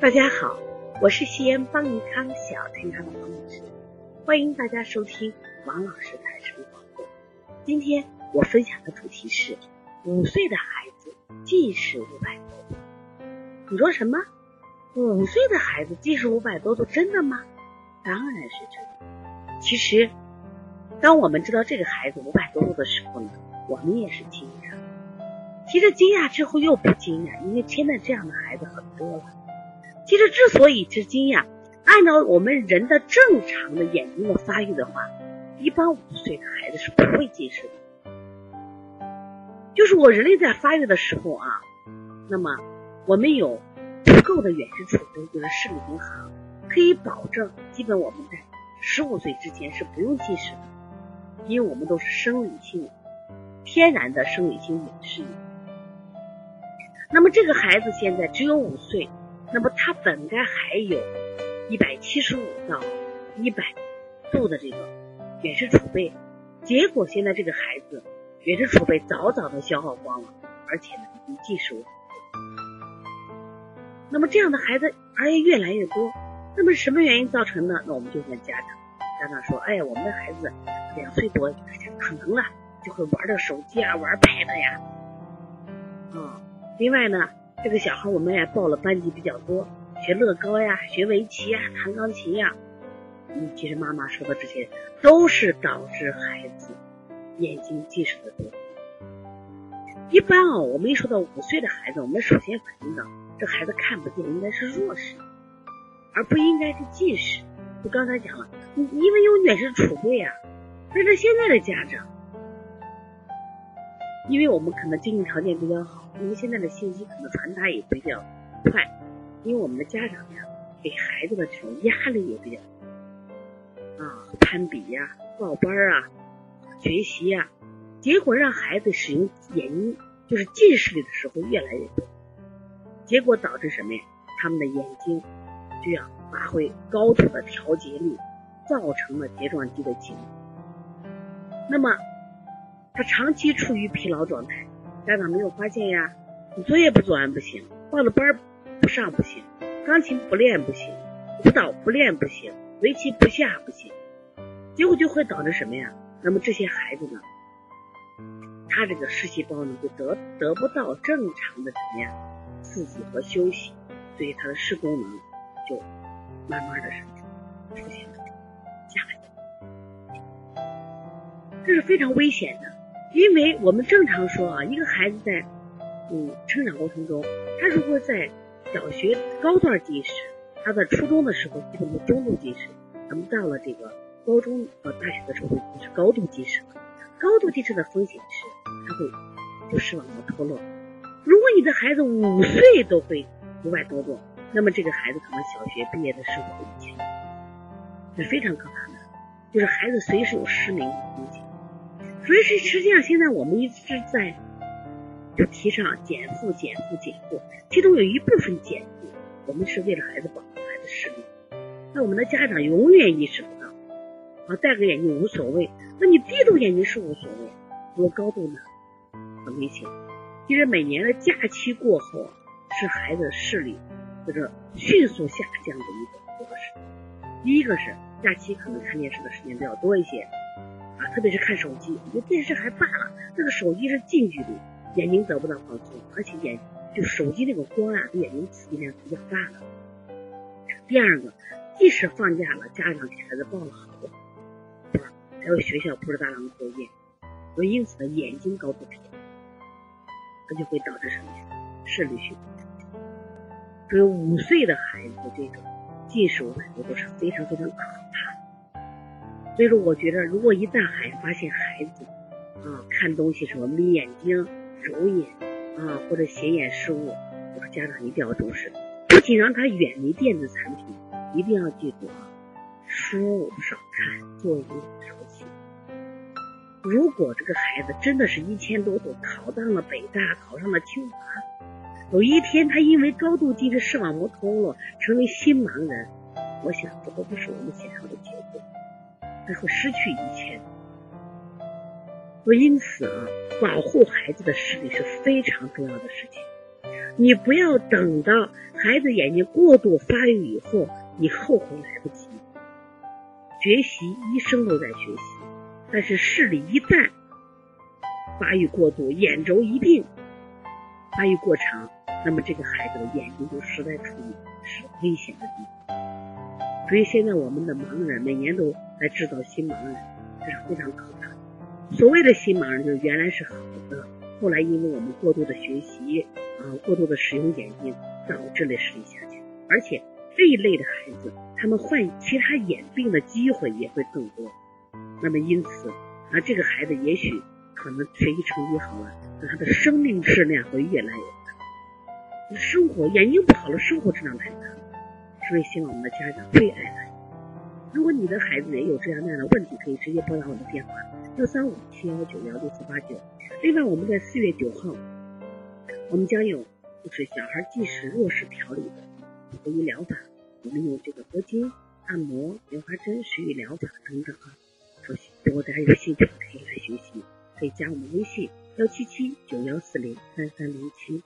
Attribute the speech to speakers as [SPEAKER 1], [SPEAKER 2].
[SPEAKER 1] 大家好，我是西安邦尼康小天堂的王老师，欢迎大家收听王老师谈生活。今天我分享的主题是五岁的孩子近视五百多度。你说什么？五岁的孩子近视五百多度，真的吗？当然是真的。其实，当我们知道这个孩子五百多度的时候呢，我们也是惊讶。其实惊讶之后又不惊讶，因为现在这样的孩子很多了。其实之所以是惊讶，按照我们人的正常的眼睛的发育的话，一般五岁的孩子是不会近视的。就是我人类在发育的时候啊，那么我们有足够的远视储备，就是视力很好，可以保证基本我们在十五岁之前是不用近视的，因为我们都是生理性、天然的生理性远视。那么这个孩子现在只有五岁。那么他本该还有一百七十五到一百度的这个远视储备，结果现在这个孩子远视储备早早的消耗光了，而且呢已经近视五那么这样的孩子而且越来越多，那么什么原因造成的？那我们就问家长，家长说：哎呀，我们的孩子两岁多，可能啊就会玩的手机啊，玩 pad 呀，啊，另外呢。这个小孩我们也报了班级比较多，学乐高呀，学围棋呀，弹钢琴呀。嗯，其实妈妈说的这些都是导致孩子眼睛近视的多。一般啊，我们一说到五岁的孩子，我们首先反映到这孩子看不见，应该是弱视，而不应该是近视。就刚才讲了，因为有远视储备啊。但是现在的家长，因为我们可能经济条件比较好。因为现在的信息可能传达也比较快，因为我们的家长呀，给孩子的这种压力也比较啊，攀比呀、报班啊、学习呀，结果让孩子使用眼睛就是近视力的时候越来越多，结果导致什么呀？他们的眼睛就要发挥高度的调节力，造成了睫状肌的紧。那么他长期处于疲劳状态。家长没有发现呀？你作业不做完不行，报了班不上不行，钢琴不练不行，舞蹈不练不行，围棋不下不行，结果就会导致什么呀？那么这些孩子呢，他这个视细胞呢就得得不到正常的怎么样刺激和休息，所以他的视功能就慢慢的出现了下降，这是非常危险的。因为我们正常说啊，一个孩子在嗯成长过程中，他如果在小学高段近视，他在初中的时候基本是中度近视，那么到了这个高中和大学的时候就是高度近视了。高度近视的风险是他会就视网膜脱落。如果你的孩子五岁都会五百多度，那么这个孩子可能小学毕业的时候以前是非常可怕的，就是孩子随时有失明的风险。所以是实际上，现在我们一直在就提倡减负、减负、减负，其中有一部分减负，我们是为了孩子保护孩子视力。那我们的家长永远意识不到，啊，戴个眼镜无所谓，那你低度眼镜是无所谓，如果高度呢，很危险。其实每年的假期过后，是孩子视力或者迅速下降的一个模式。第一个是假期可能看电视的时间比较多一些。啊特别是看手机，你电视还罢了，那个手机是近距离，眼睛得不到放松，而且眼就手机那个光啊，对眼睛刺激量比较大的。第二个，即使放假了，家长给孩子报了好多班，还有学校布置大量的作业，所以因此呢，眼睛高度疲劳，它就会导致什么呀？视力虚。所以五岁的孩子这种近视我感觉都是非常非常可怕。所以说，我觉得如果一旦孩发现孩子啊看东西什么眯眼睛、揉眼啊或者斜眼失误，我说家长一定要重视，不仅让他远离电子产品，一定要记住啊，书少看，作业少写。如果这个孩子真的是一千多度考上了北大，考上了清华，有一天他因为高度近视视网膜脱落成为新盲人，我想这都不是我们想要的结果。会失去一切，所以因此啊，保护孩子的视力是非常重要的事情。你不要等到孩子眼睛过度发育以后，你后悔来不及。学习一生都在学习，但是视力一旦发育过度，眼轴一定发育过长，那么这个孩子的眼睛就实在处于是危险的地方。所以现在我们的盲人每年都在制造新盲人，这是非常可怕。所谓的新盲人，就是原来是好的，后来因为我们过度的学习啊，过度的使用眼睛，导致了视力下降。而且这一类的孩子，他们患其他眼病的机会也会更多。那么因此啊，这个孩子也许。可能学习成绩好了，那他的生命质量会越来越高。生活眼睛不好了，生活质量太差。所以希望我们的家长最爱他。如果你的孩子也有这样那样的问题，可以直接拨打我的电话：幺三五七幺九幺六四八九。另外，我们在四月九号，我们将有就是小孩即时弱视调理的中医疗法。我们用这个铂金、按摩、莲花针、食育疗法等等啊。说如果大家有兴趣，可以来学习。可以加我们微信幺七七九幺四零三三零七。